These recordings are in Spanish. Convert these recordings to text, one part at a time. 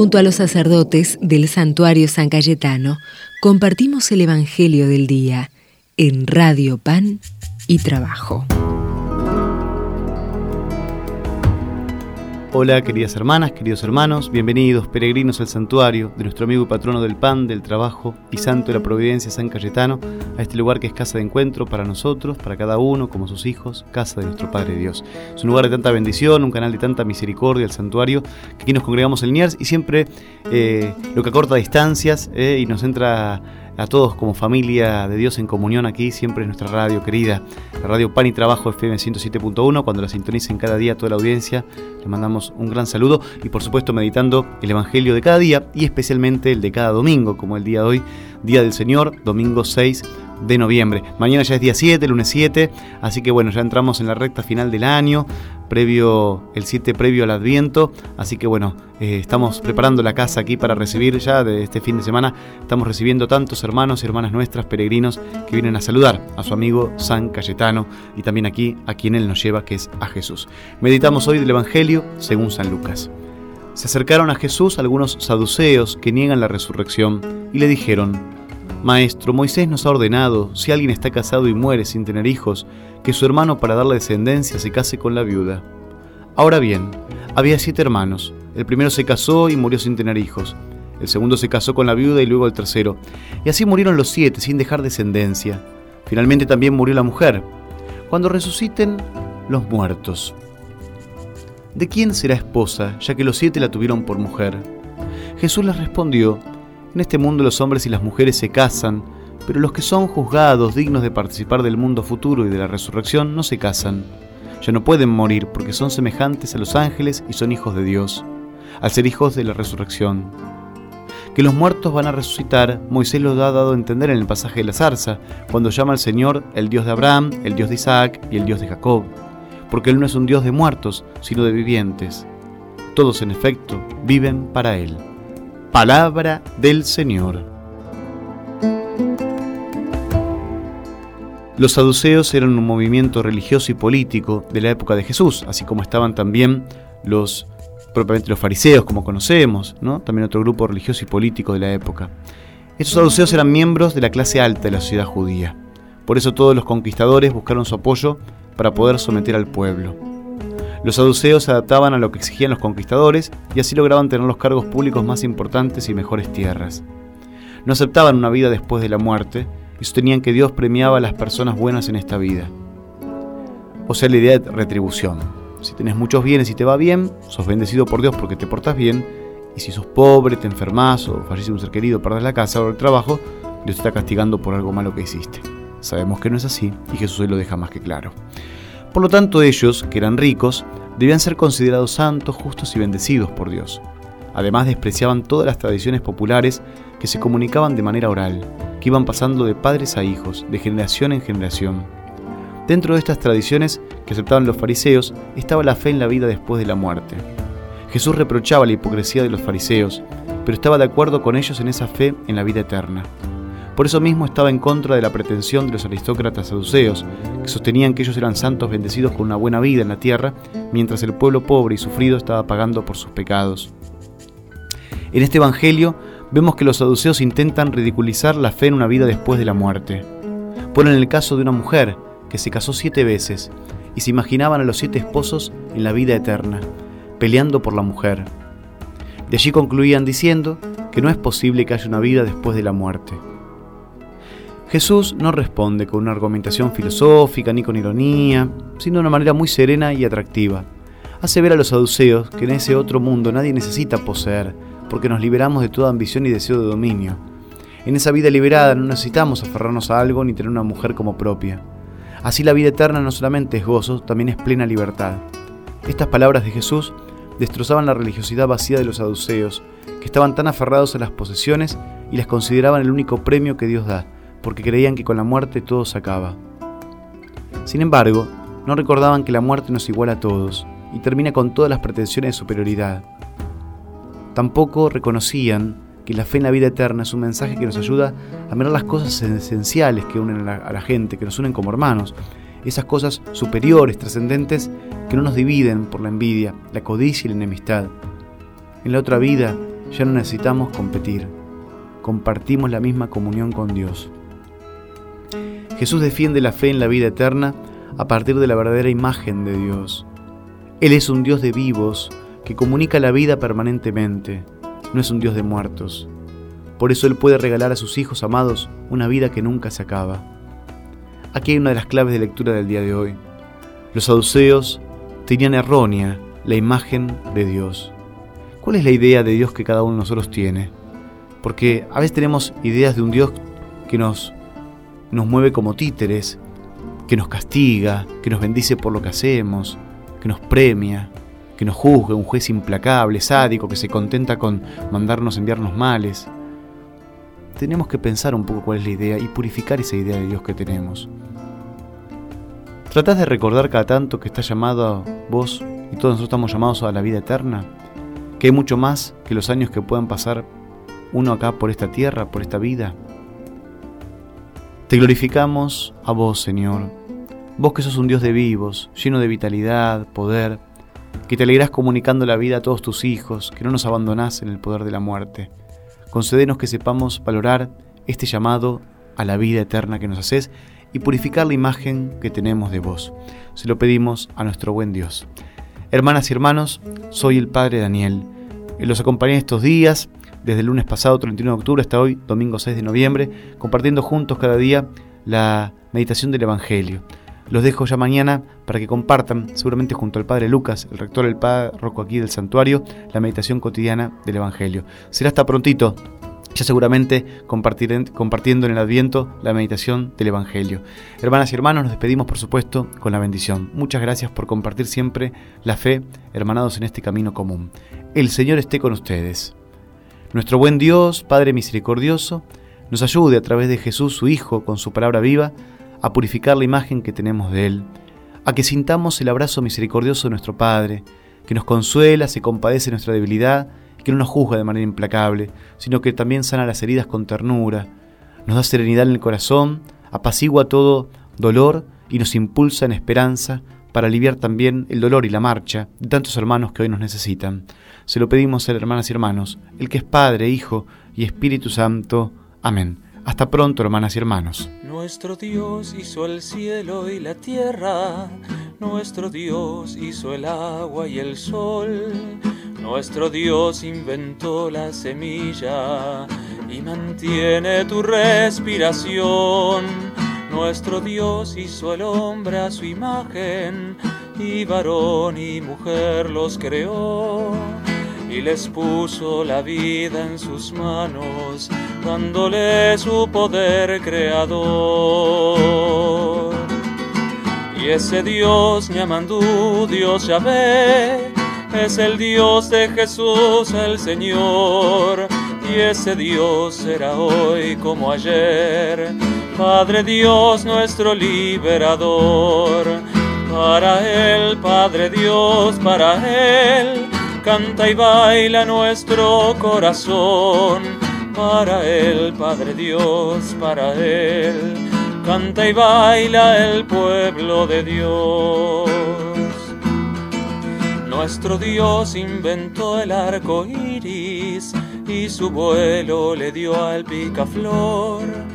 Junto a los sacerdotes del santuario San Cayetano, compartimos el Evangelio del Día en Radio Pan y Trabajo. Hola queridas hermanas, queridos hermanos, bienvenidos peregrinos al santuario de nuestro amigo y patrono del pan, del trabajo y santo de la providencia San Cayetano, a este lugar que es casa de encuentro para nosotros, para cada uno, como sus hijos, casa de nuestro Padre Dios. Es un lugar de tanta bendición, un canal de tanta misericordia, el santuario, que aquí nos congregamos el Niers y siempre eh, lo que acorta distancias eh, y nos entra a todos como familia de Dios en comunión aquí, siempre es nuestra radio querida, la radio Pan y Trabajo FM 107.1, cuando la sintonicen cada día toda la audiencia, le mandamos un gran saludo y por supuesto meditando el Evangelio de cada día y especialmente el de cada domingo, como el día de hoy, Día del Señor, domingo 6 de noviembre. Mañana ya es día 7, lunes 7, así que bueno, ya entramos en la recta final del año, previo el 7 previo al Adviento, así que bueno, eh, estamos preparando la casa aquí para recibir ya de este fin de semana, estamos recibiendo tantos hermanos y hermanas nuestras peregrinos que vienen a saludar a su amigo San Cayetano y también aquí a quien él nos lleva que es a Jesús. Meditamos hoy del Evangelio según San Lucas. Se acercaron a Jesús algunos saduceos que niegan la resurrección y le dijeron, Maestro, Moisés nos ha ordenado, si alguien está casado y muere sin tener hijos, que su hermano para darle descendencia se case con la viuda. Ahora bien, había siete hermanos. El primero se casó y murió sin tener hijos. El segundo se casó con la viuda y luego el tercero. Y así murieron los siete sin dejar descendencia. Finalmente también murió la mujer. Cuando resuciten los muertos. ¿De quién será esposa, ya que los siete la tuvieron por mujer? Jesús les respondió, en este mundo los hombres y las mujeres se casan, pero los que son juzgados dignos de participar del mundo futuro y de la resurrección no se casan. Ya no pueden morir porque son semejantes a los ángeles y son hijos de Dios, al ser hijos de la resurrección. Que los muertos van a resucitar, Moisés lo ha dado a entender en el pasaje de la zarza, cuando llama al Señor el Dios de Abraham, el Dios de Isaac y el Dios de Jacob, porque Él no es un Dios de muertos, sino de vivientes. Todos, en efecto, viven para Él. Palabra del Señor. Los saduceos eran un movimiento religioso y político de la época de Jesús, así como estaban también los propiamente los fariseos, como conocemos, ¿no? también otro grupo religioso y político de la época. Estos saduceos eran miembros de la clase alta de la sociedad judía. Por eso todos los conquistadores buscaron su apoyo para poder someter al pueblo. Los saduceos se adaptaban a lo que exigían los conquistadores y así lograban tener los cargos públicos más importantes y mejores tierras. No aceptaban una vida después de la muerte y sostenían que Dios premiaba a las personas buenas en esta vida. O sea, la idea de retribución. Si tenés muchos bienes y te va bien, sos bendecido por Dios porque te portas bien, y si sos pobre, te enfermas o fallece un ser querido, perdés la casa o el trabajo, Dios te está castigando por algo malo que hiciste. Sabemos que no es así y Jesús hoy lo deja más que claro. Por lo tanto, ellos, que eran ricos, debían ser considerados santos, justos y bendecidos por Dios. Además, despreciaban todas las tradiciones populares que se comunicaban de manera oral, que iban pasando de padres a hijos, de generación en generación. Dentro de estas tradiciones que aceptaban los fariseos estaba la fe en la vida después de la muerte. Jesús reprochaba la hipocresía de los fariseos, pero estaba de acuerdo con ellos en esa fe en la vida eterna. Por eso mismo estaba en contra de la pretensión de los aristócratas saduceos, que sostenían que ellos eran santos bendecidos con una buena vida en la tierra, mientras el pueblo pobre y sufrido estaba pagando por sus pecados. En este Evangelio vemos que los saduceos intentan ridiculizar la fe en una vida después de la muerte. Ponen el caso de una mujer que se casó siete veces y se imaginaban a los siete esposos en la vida eterna, peleando por la mujer. De allí concluían diciendo que no es posible que haya una vida después de la muerte. Jesús no responde con una argumentación filosófica ni con ironía, sino de una manera muy serena y atractiva. Hace ver a los saduceos que en ese otro mundo nadie necesita poseer, porque nos liberamos de toda ambición y deseo de dominio. En esa vida liberada no necesitamos aferrarnos a algo ni tener una mujer como propia. Así la vida eterna no solamente es gozo, también es plena libertad. Estas palabras de Jesús destrozaban la religiosidad vacía de los saduceos, que estaban tan aferrados a las posesiones y las consideraban el único premio que Dios da porque creían que con la muerte todo se acaba. Sin embargo, no recordaban que la muerte nos iguala a todos y termina con todas las pretensiones de superioridad. Tampoco reconocían que la fe en la vida eterna es un mensaje que nos ayuda a mirar las cosas esenciales que unen a la, gente, que nos unen como hermanos, esas cosas superiores, trascendentes, que no nos dividen por la envidia, la codicia y la enemistad. En la otra vida, ya no necesitamos competir, compartimos la misma comunión con Dios. Jesús defiende la fe en la vida eterna a partir de la verdadera imagen de Dios. Él es un Dios de vivos que comunica la vida permanentemente, no es un Dios de muertos. Por eso Él puede regalar a sus hijos amados una vida que nunca se acaba. Aquí hay una de las claves de lectura del día de hoy. Los saduceos tenían errónea la imagen de Dios. ¿Cuál es la idea de Dios que cada uno de nosotros tiene? Porque a veces tenemos ideas de un Dios que nos, nos mueve como títeres, que nos castiga, que nos bendice por lo que hacemos, que nos premia, que nos juzgue, un juez implacable, sádico, que se contenta con mandarnos enviarnos males. Tenemos que pensar un poco cuál es la idea y purificar esa idea de Dios que tenemos. ¿Tratás de recordar cada tanto que está llamado vos y todos nosotros estamos llamados a la vida eterna? Que hay mucho más que los años que puedan pasar uno acá por esta tierra, por esta vida. Te glorificamos a vos, Señor, vos que sos un Dios de vivos, lleno de vitalidad, poder, que te alegrás comunicando la vida a todos tus hijos, que no nos abandonás en el poder de la muerte. Concédenos que sepamos valorar este llamado a la vida eterna que nos haces y purificar la imagen que tenemos de vos. Se lo pedimos a nuestro buen Dios. Hermanas y hermanos, soy el Padre Daniel. Los acompañé estos días desde el lunes pasado, 31 de octubre, hasta hoy, domingo 6 de noviembre, compartiendo juntos cada día la meditación del Evangelio. Los dejo ya mañana para que compartan, seguramente junto al Padre Lucas, el rector del párroco aquí del santuario, la meditación cotidiana del Evangelio. Será hasta prontito, ya seguramente compartiendo en el Adviento la meditación del Evangelio. Hermanas y hermanos, nos despedimos por supuesto con la bendición. Muchas gracias por compartir siempre la fe, hermanados en este camino común. El Señor esté con ustedes. Nuestro buen Dios, Padre misericordioso, nos ayude a través de Jesús, su Hijo, con su palabra viva, a purificar la imagen que tenemos de Él, a que sintamos el abrazo misericordioso de nuestro Padre, que nos consuela, se compadece de nuestra debilidad, que no nos juzga de manera implacable, sino que también sana las heridas con ternura, nos da serenidad en el corazón, apacigua todo dolor y nos impulsa en esperanza para aliviar también el dolor y la marcha de tantos hermanos que hoy nos necesitan. Se lo pedimos hermanas y hermanos, el que es Padre, Hijo y Espíritu Santo. Amén. Hasta pronto, hermanas y hermanos. Nuestro Dios hizo el cielo y la tierra, nuestro Dios hizo el agua y el sol, nuestro Dios inventó la semilla y mantiene tu respiración. Nuestro Dios hizo el hombre a su imagen, y varón y mujer los creó, y les puso la vida en sus manos, dándole su poder creador. Y ese Dios Ñamandú, Dios Yahvé, es el Dios de Jesús el Señor, y ese Dios será hoy como ayer Padre Dios nuestro liberador. Para Él, Padre Dios, para Él, canta y baila nuestro corazón. Para Él, Padre Dios, para Él, canta y baila el pueblo de Dios. Nuestro Dios inventó el arco iris y su vuelo le dio al picaflor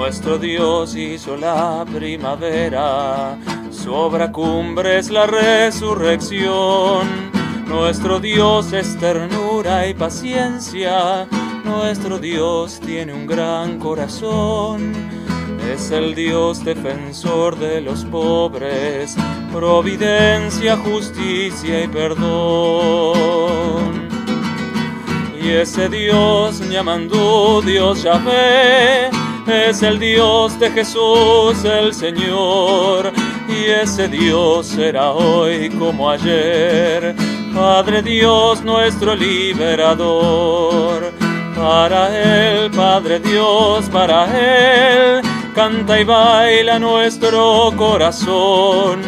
nuestro Dios hizo la primavera, su obra cumbre es la resurrección. Nuestro Dios es ternura y paciencia, nuestro Dios tiene un gran corazón. Es el Dios defensor de los pobres, providencia, justicia y perdón. Y ese Dios llamando Dios Yahvé, es el Dios de Jesús el Señor, y ese Dios será hoy como ayer, Padre Dios nuestro liberador. Para Él, Padre Dios, para Él, canta y baila nuestro corazón.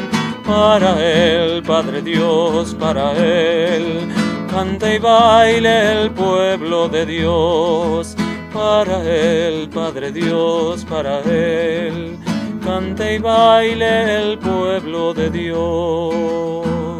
Para Él, Padre Dios, para Él, canta y baila el pueblo de Dios para Él, Padre Dios, para Él, cante y baile el pueblo de Dios.